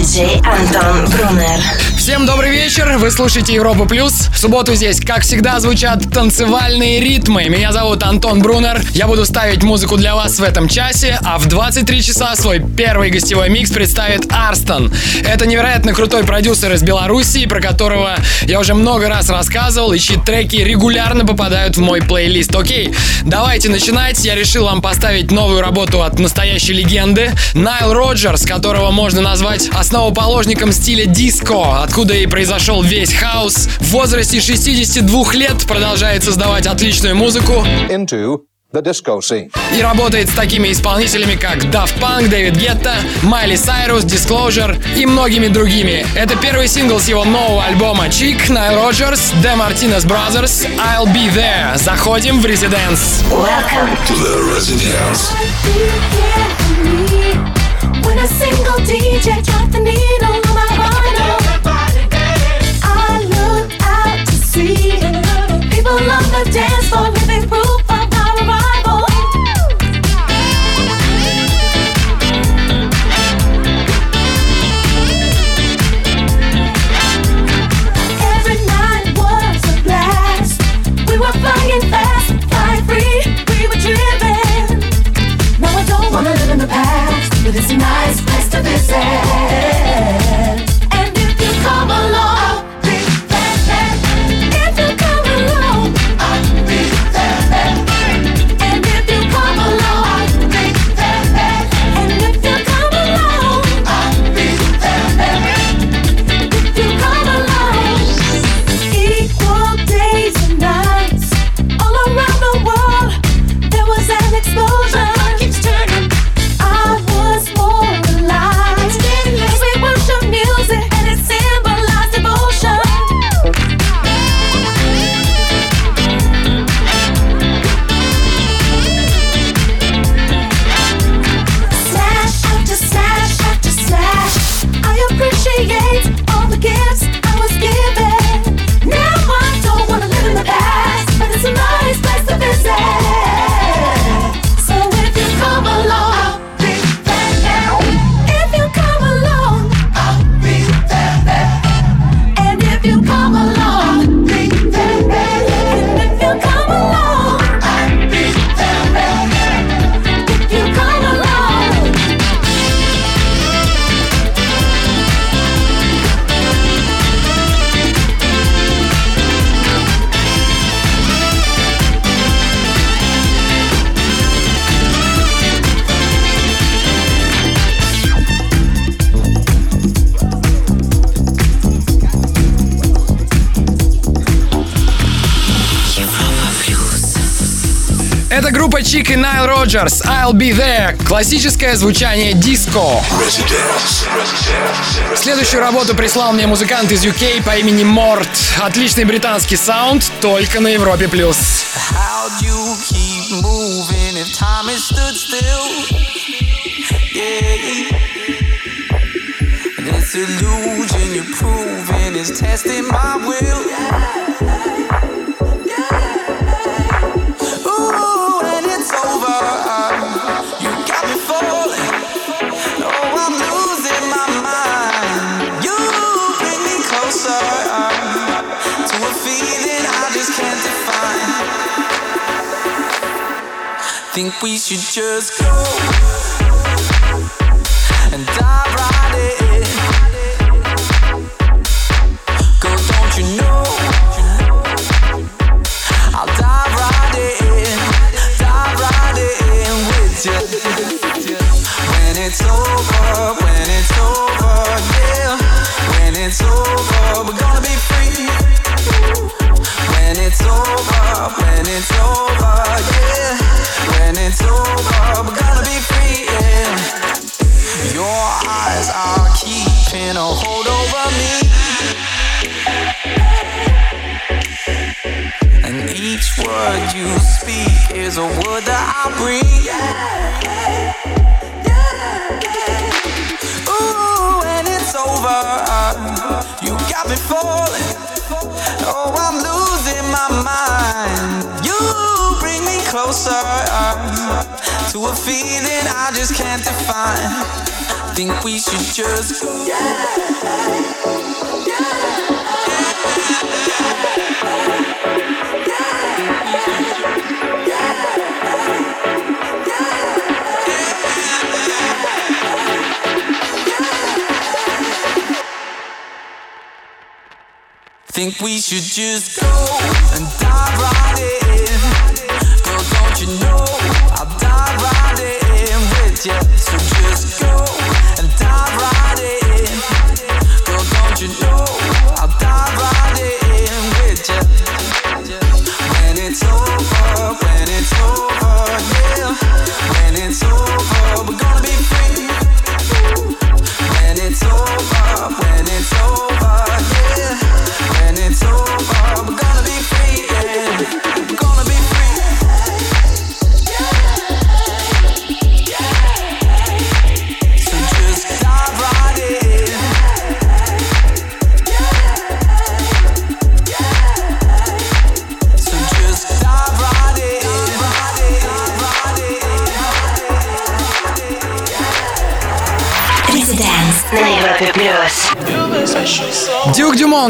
Диджей Антон Брунер. Всем добрый вечер, вы слушаете Европу Плюс. В субботу здесь, как всегда, звучат танцевальные ритмы. Меня зовут Антон Брунер. Я буду ставить музыку для вас в этом часе, а в 23 часа свой первый гостевой микс представит Арстон. Это невероятно крутой продюсер из Беларуси, про которого я уже много раз рассказывал, и чьи треки регулярно попадают в мой плейлист. Окей, давайте начинать. Я решил вам поставить новую работу от настоящей легенды. Найл Роджерс, которого можно назвать основоположником стиля диско, откуда и произошел весь хаос. В возрасте 62 лет продолжает создавать отличную музыку. Into the disco scene. И работает с такими исполнителями, как Daft Punk, Дэвид Гетта, Майли Сайрус, Disclosure и многими другими. Это первый сингл с его нового альбома Chick, Nile Rodgers, The Martinez Brothers, I'll Be There. Заходим в Residence. Welcome to the Residence. When a single DJ dropped the needle Чик и Найл Роджерс, I'll Be There, классическое звучание диско. Следующую работу прислал мне музыкант из UK по имени Морт. Отличный британский саунд, только на Европе+. плюс. This illusion you're proving is testing my will. Think we should just go and dive right in. Girl, don't you know? I'll dive right in, dive right in with you. When it's over, when it's over, yeah. When it's over, we're gonna be free. When it's over, when it's over, yeah it's over, we're gonna be Your eyes are keeping a hold over me. And each word you speak is a word that I breathe. Ooh, it's over, you got me falling. Oh, I'm losing my mind closer uh, to a feeling I just can't define. Think we should just yeah, yeah, yeah, Think we should just go and dive right in you know I'll dive right in with you. So just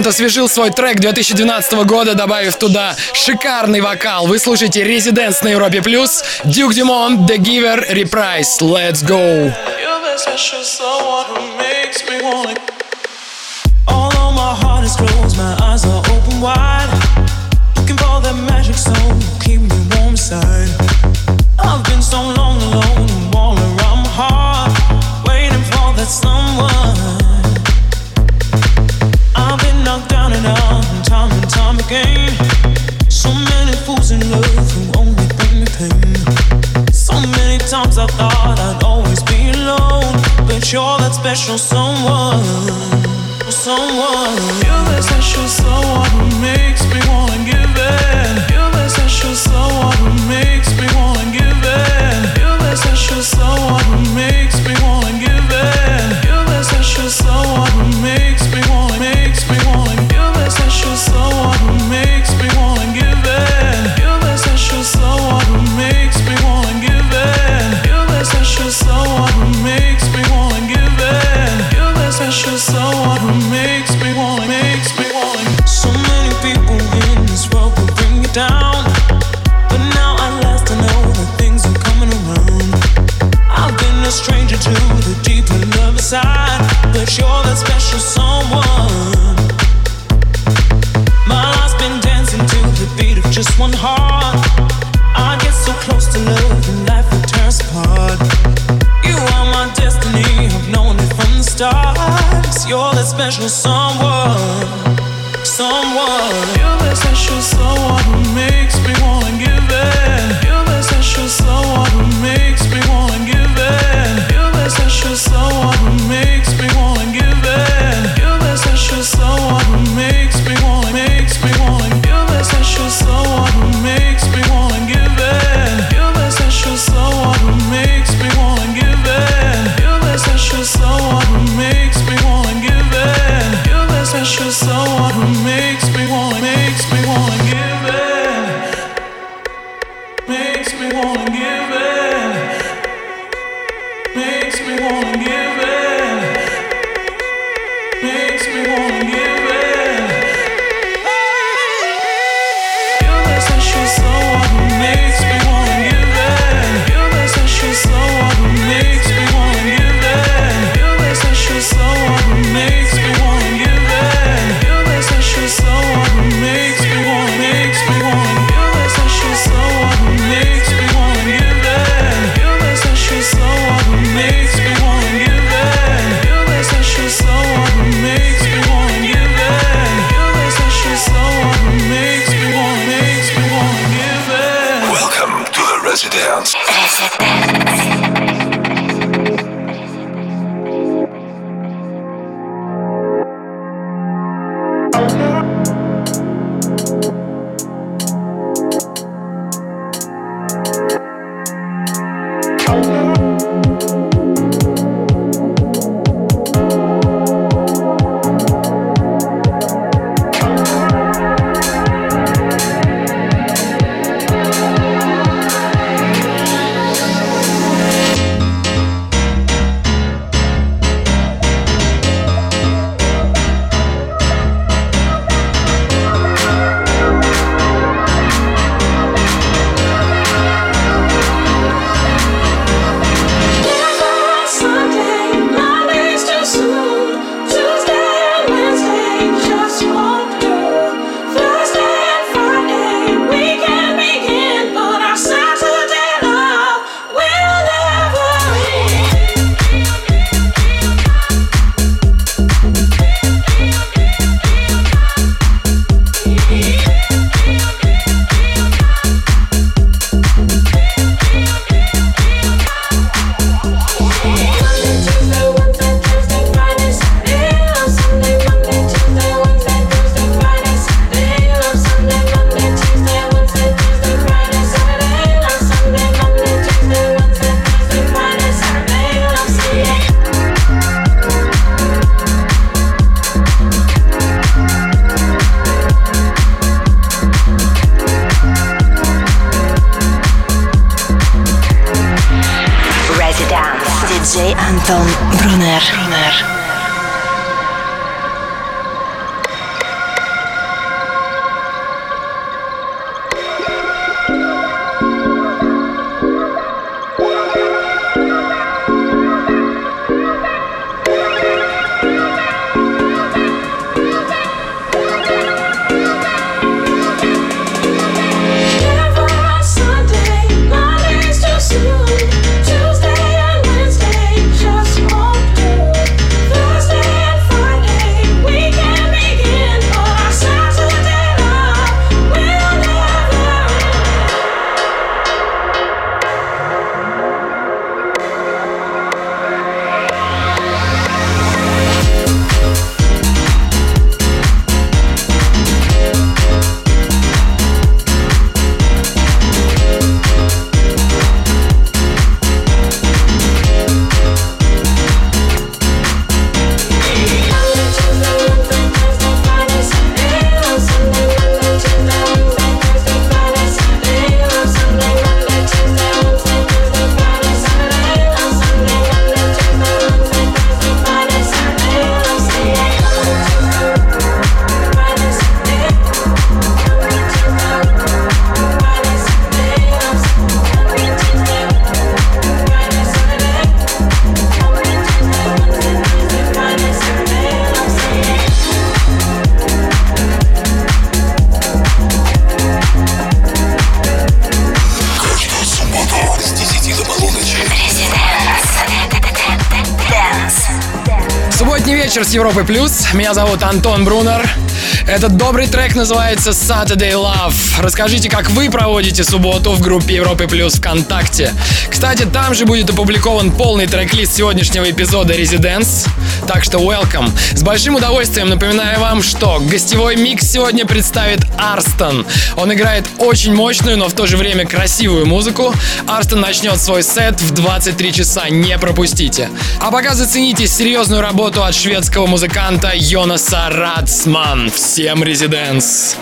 Sound освежил свой трек 2012 года, добавив туда шикарный вокал. Вы слушаете Residents на Европе+, плюс, Дюк Димон, The Giver, Reprise. Let's go! You're that special someone, someone. You're that special someone who makes me wanna give in. You're that special someone who makes me wanna give in. You're that special someone who makes me wanna give in. Меня зовут Антон Брунер. Этот добрый трек называется Saturday Love. Расскажите, как вы проводите субботу в группе Европы Плюс ВКонтакте. Кстати, там же будет опубликован полный трек-лист сегодняшнего эпизода Residence. Так что welcome. С большим удовольствием напоминаю вам, что гостевой микс сегодня представит Арстон. Он играет очень мощную, но в то же время красивую музыку. Арстон начнет свой сет в 23 часа, не пропустите. А пока зацените серьезную работу от шведского музыканта Йонаса Рацман. Всем резиденс!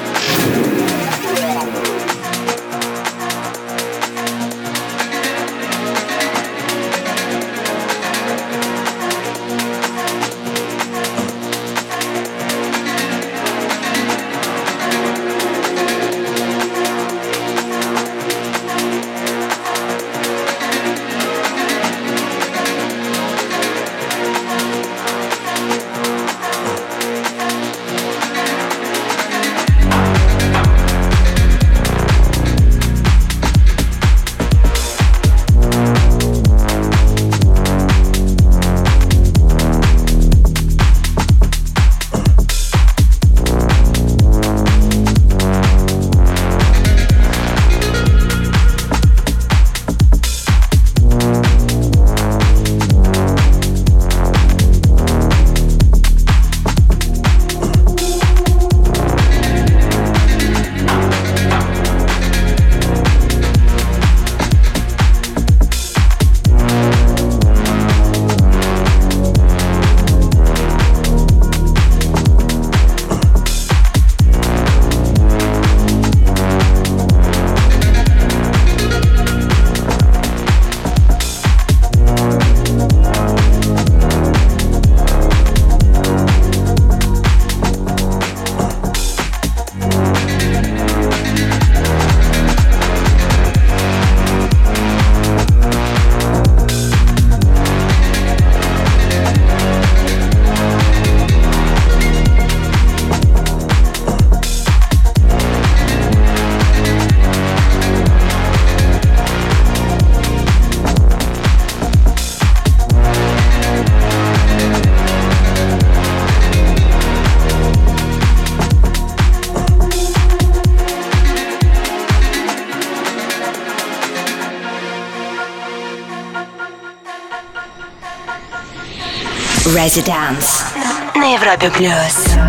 Residence. На Европе Плюс.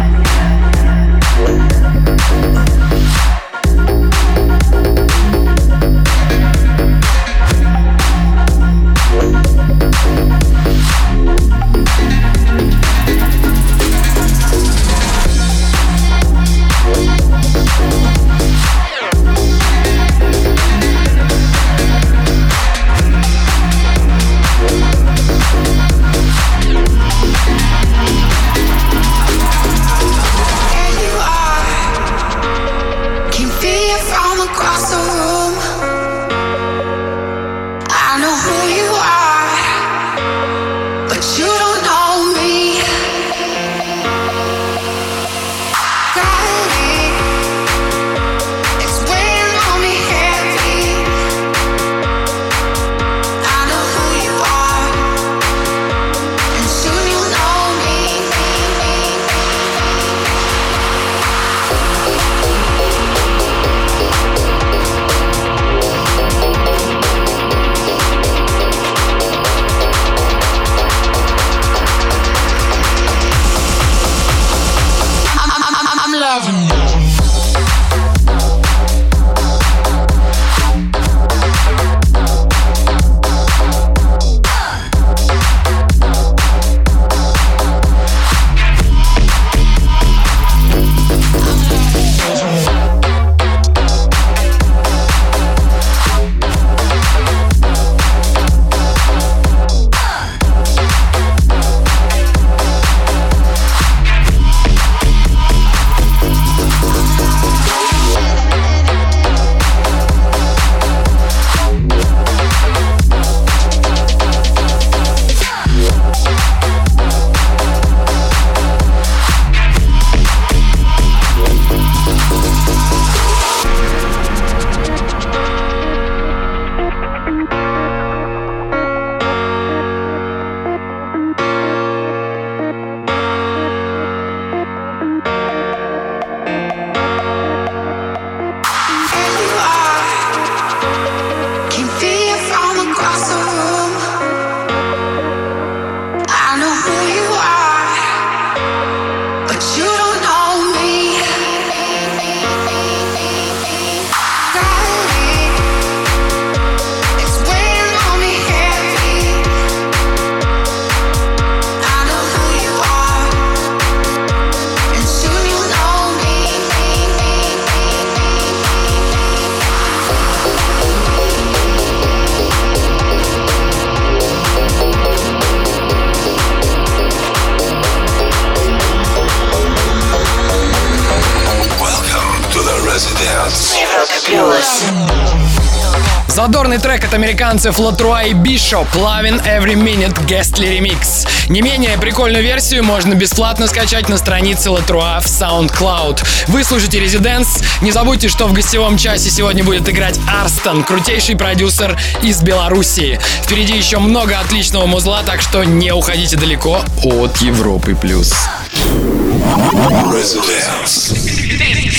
Задорный трек от американцев Латруа и Бишоп Lovin' Every Minute Guestly Remix. Не менее прикольную версию можно бесплатно скачать на странице Латруа в SoundCloud. Вы слушаете Residents. Не забудьте, что в гостевом часе сегодня будет играть Арстон, крутейший продюсер из Белоруссии. Впереди еще много отличного музла, так что не уходите далеко от Европы+. плюс.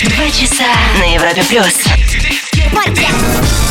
Два часа на Европе плюс. What the?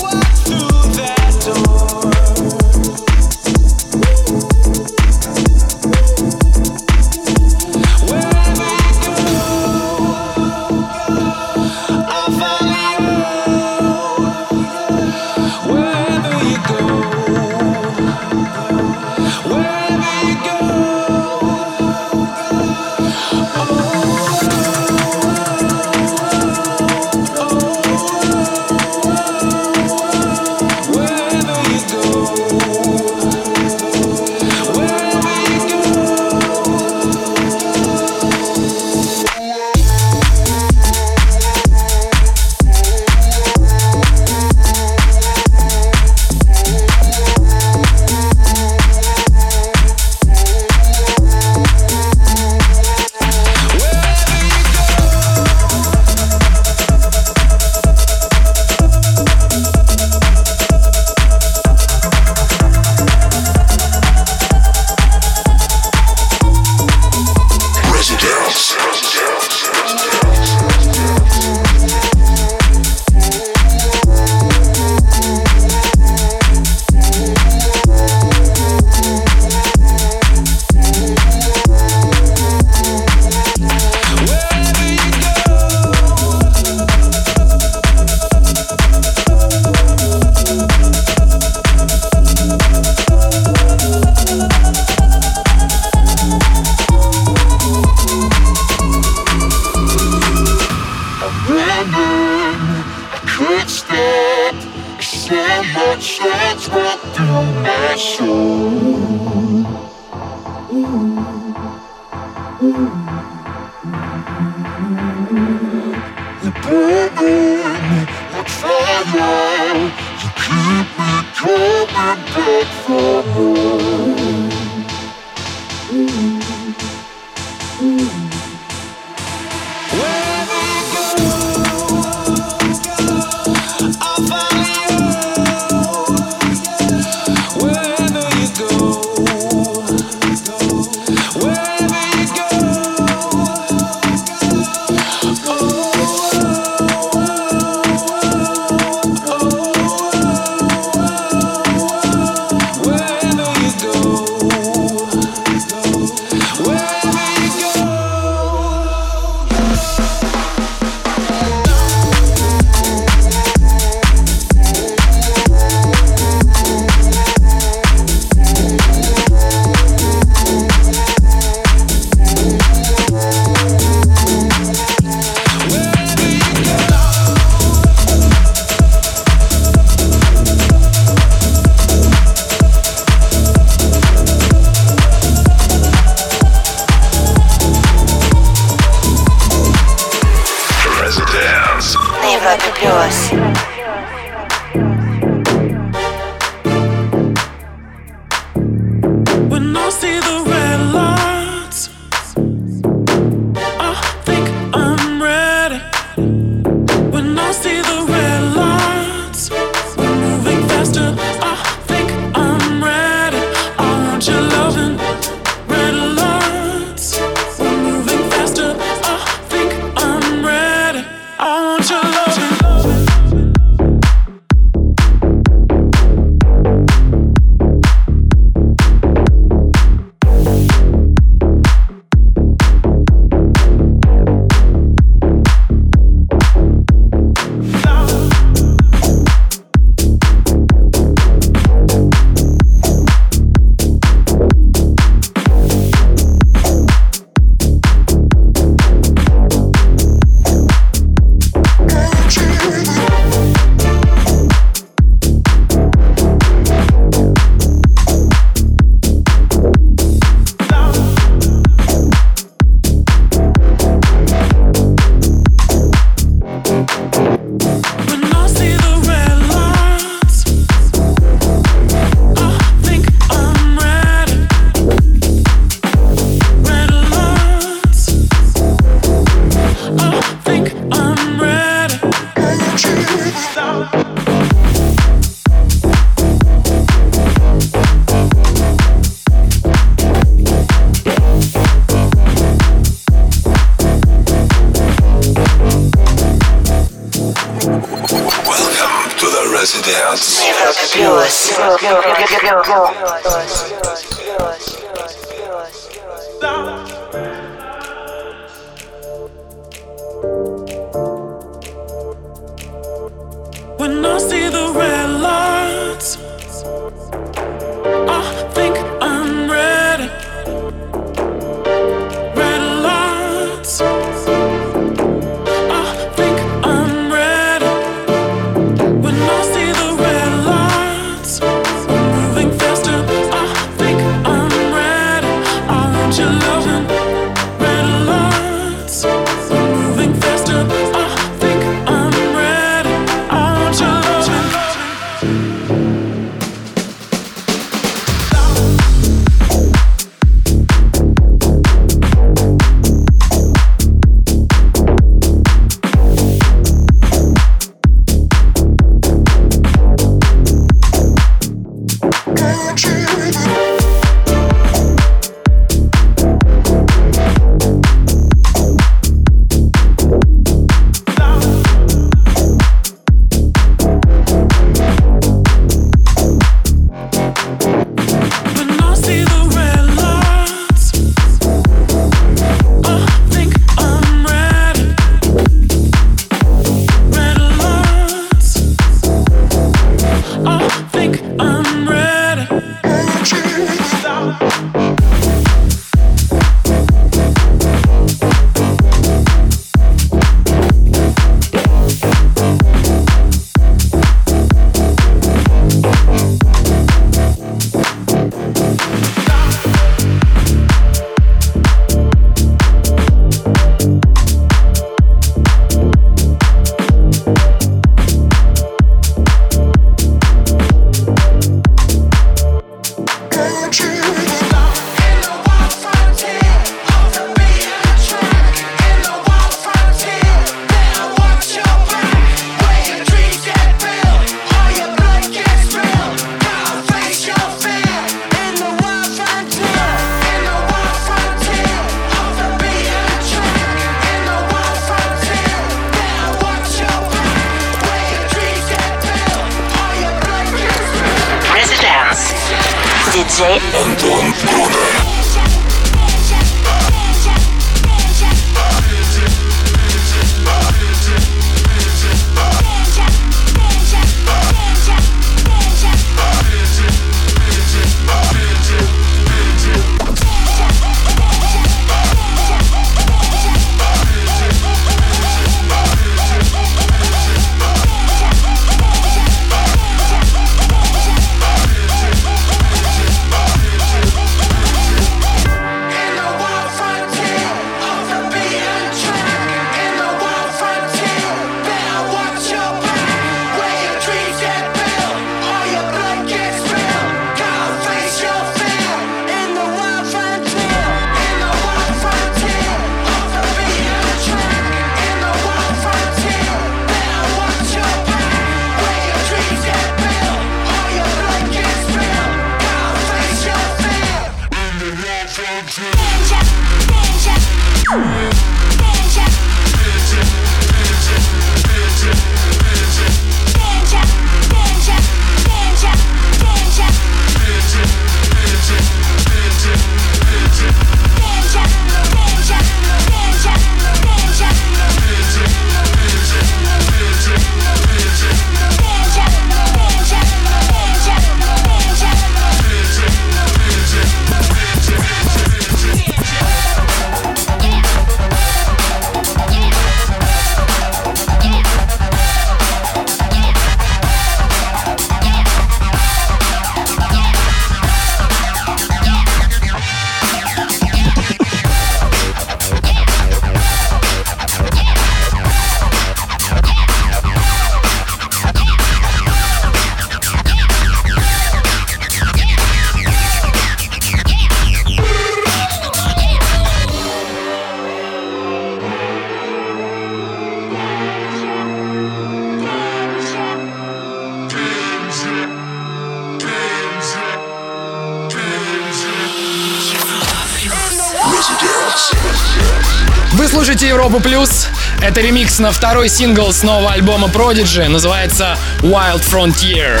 Европу Плюс. Это ремикс на второй сингл с нового альбома Prodigy. Называется Wild Frontier.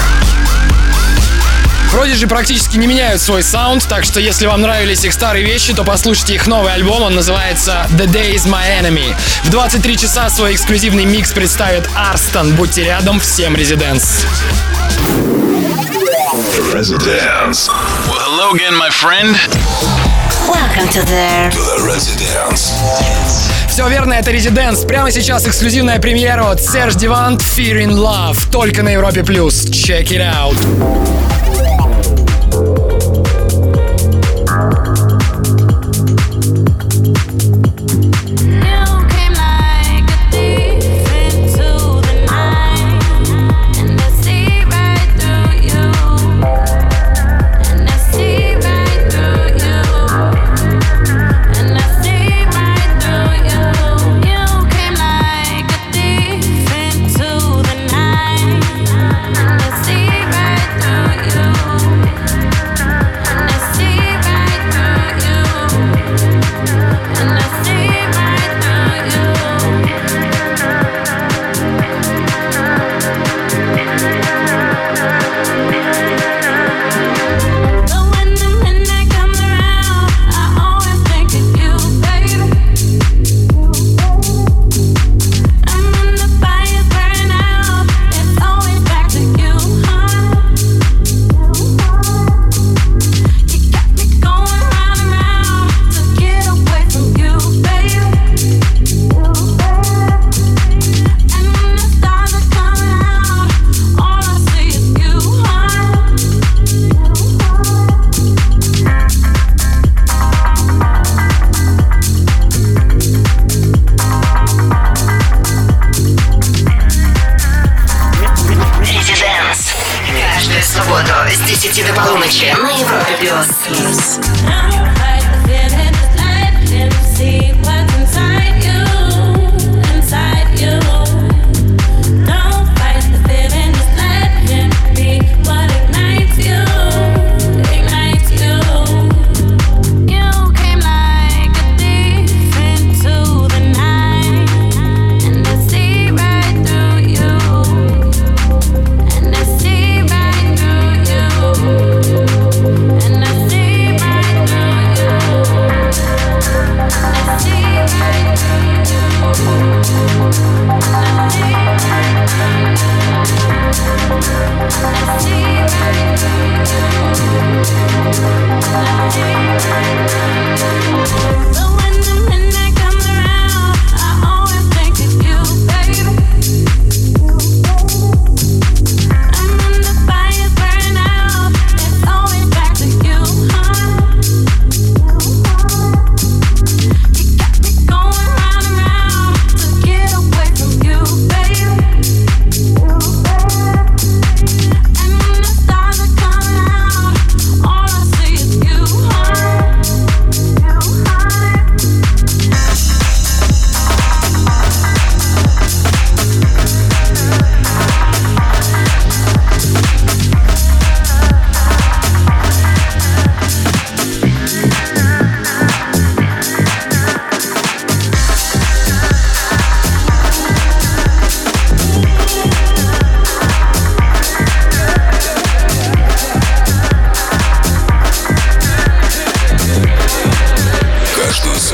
Prodigy практически не меняют свой саунд, так что если вам нравились их старые вещи, то послушайте их новый альбом, он называется The Day is My Enemy. В 23 часа свой эксклюзивный микс представит Арстон. Будьте рядом, всем резиденс. Residence. Well, hello again, my friend. Welcome to the The Residence. Все верно, это Резиденс. Прямо сейчас эксклюзивная премьера от Серж Дивант Fear in Love. Только на Европе Плюс. Check it out.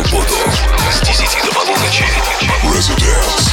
субботу с 10 до полуночи. Residence.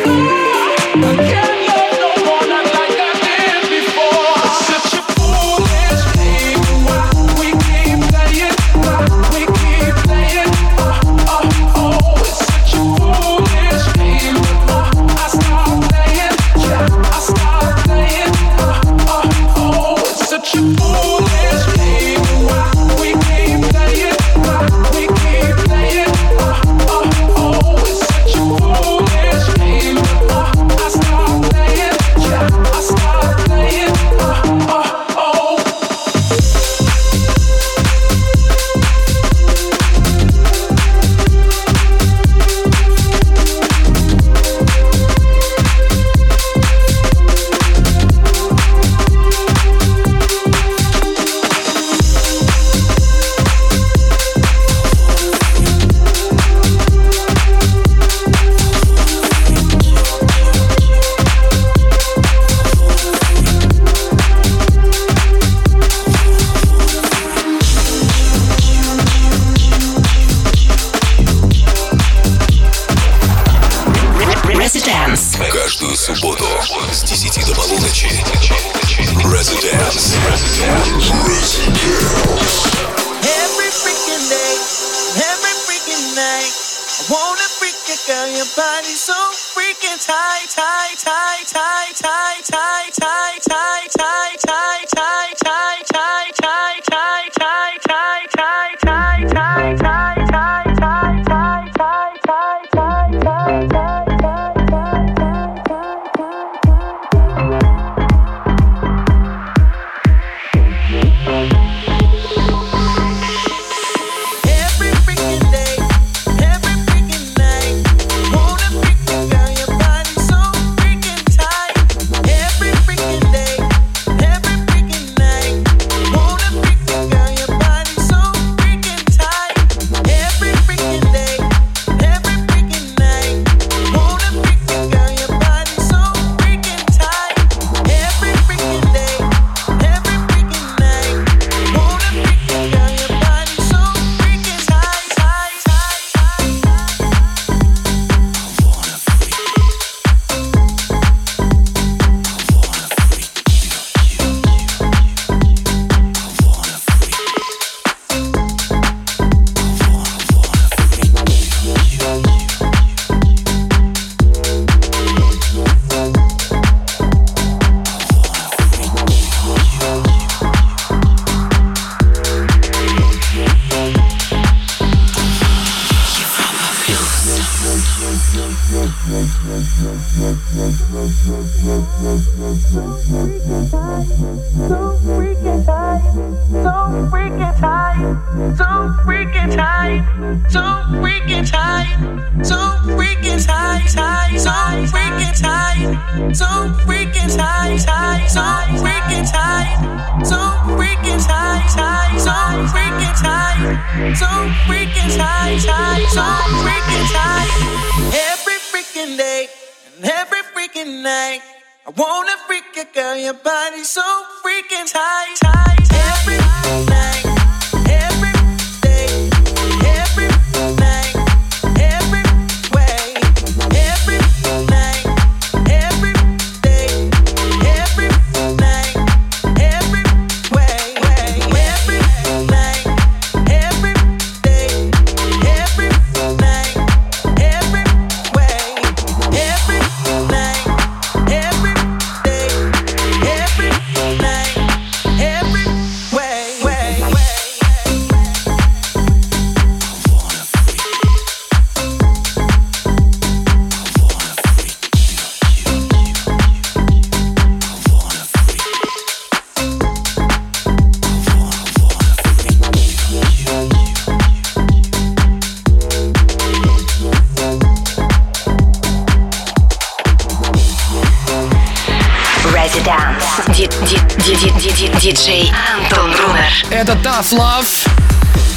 Tough Love.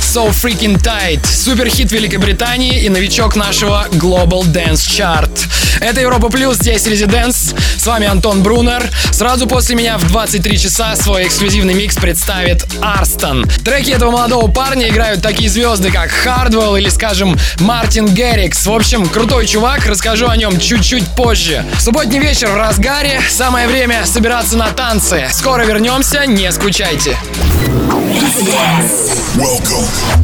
So Freaking Tight. Суперхит Великобритании и новичок нашего Global Dance Chart. Это Европа Плюс, здесь Резиденс. С вами Антон Брунер. Сразу после меня в 23 часа свой эксклюзивный микс представит Арстон. Треки этого молодого парня играют такие звезды, как Хардвелл или, скажем, Мартин Геррикс. В общем, крутой чувак, расскажу о нем чуть-чуть позже. Субботний вечер в разгаре, самое время собираться на танцы. Скоро вернемся, не скучайте. Welcome.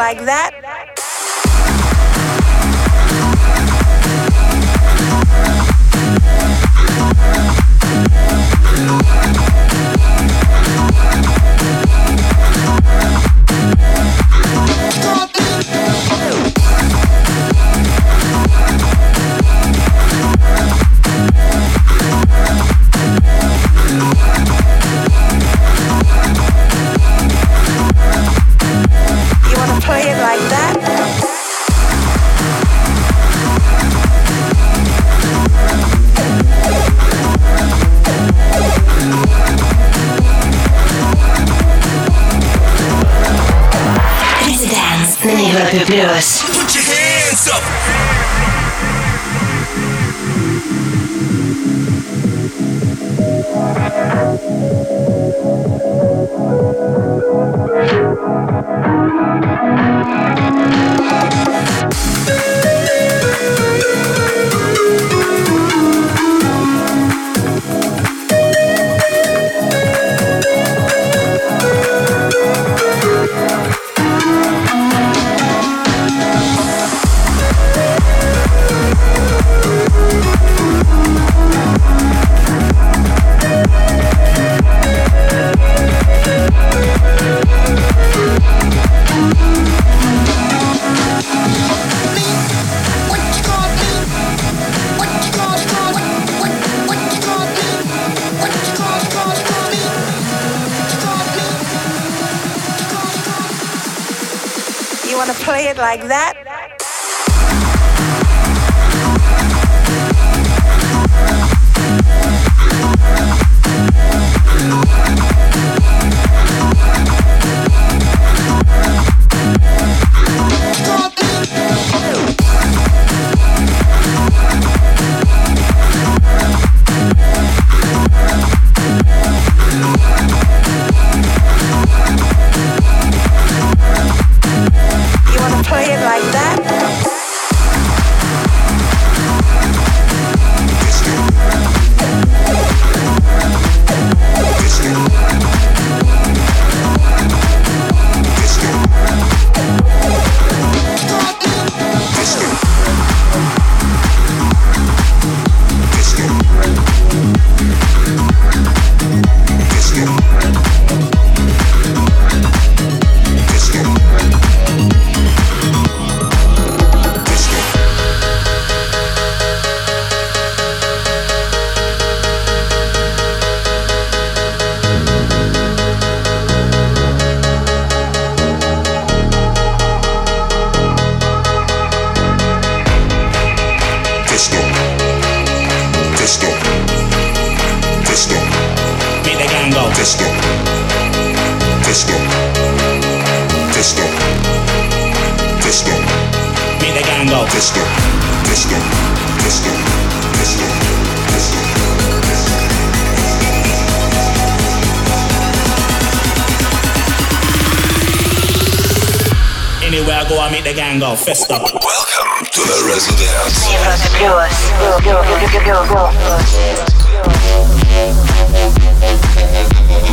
Like that? That? know. Biscuit, biscuit, biscuit, biscuit, biscuit. Anywhere I go, I meet the gang go. Festa. Welcome to the residence.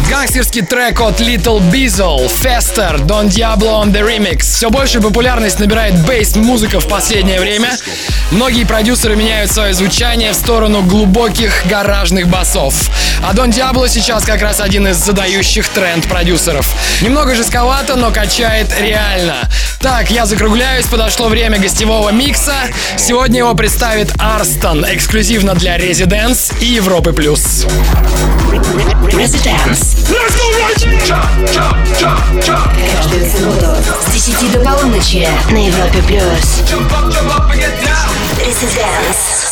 Гангстерский трек от Little Beazle, Faster, Don Diablo on the Remix. Все большую популярность набирает бейс-музыка в последнее время. Многие продюсеры меняют свое звучание в сторону глубоких гаражных басов. А Don Diablo сейчас как раз один из задающих тренд продюсеров. Немного жестковато, но качает реально. Так, я закругляюсь, подошло время гостевого микса. Сегодня его представит Арстон, эксклюзивно для Residents и Европы+. плюс. Каждую субботу с 10 до полуночи на Европе плюс. Residence.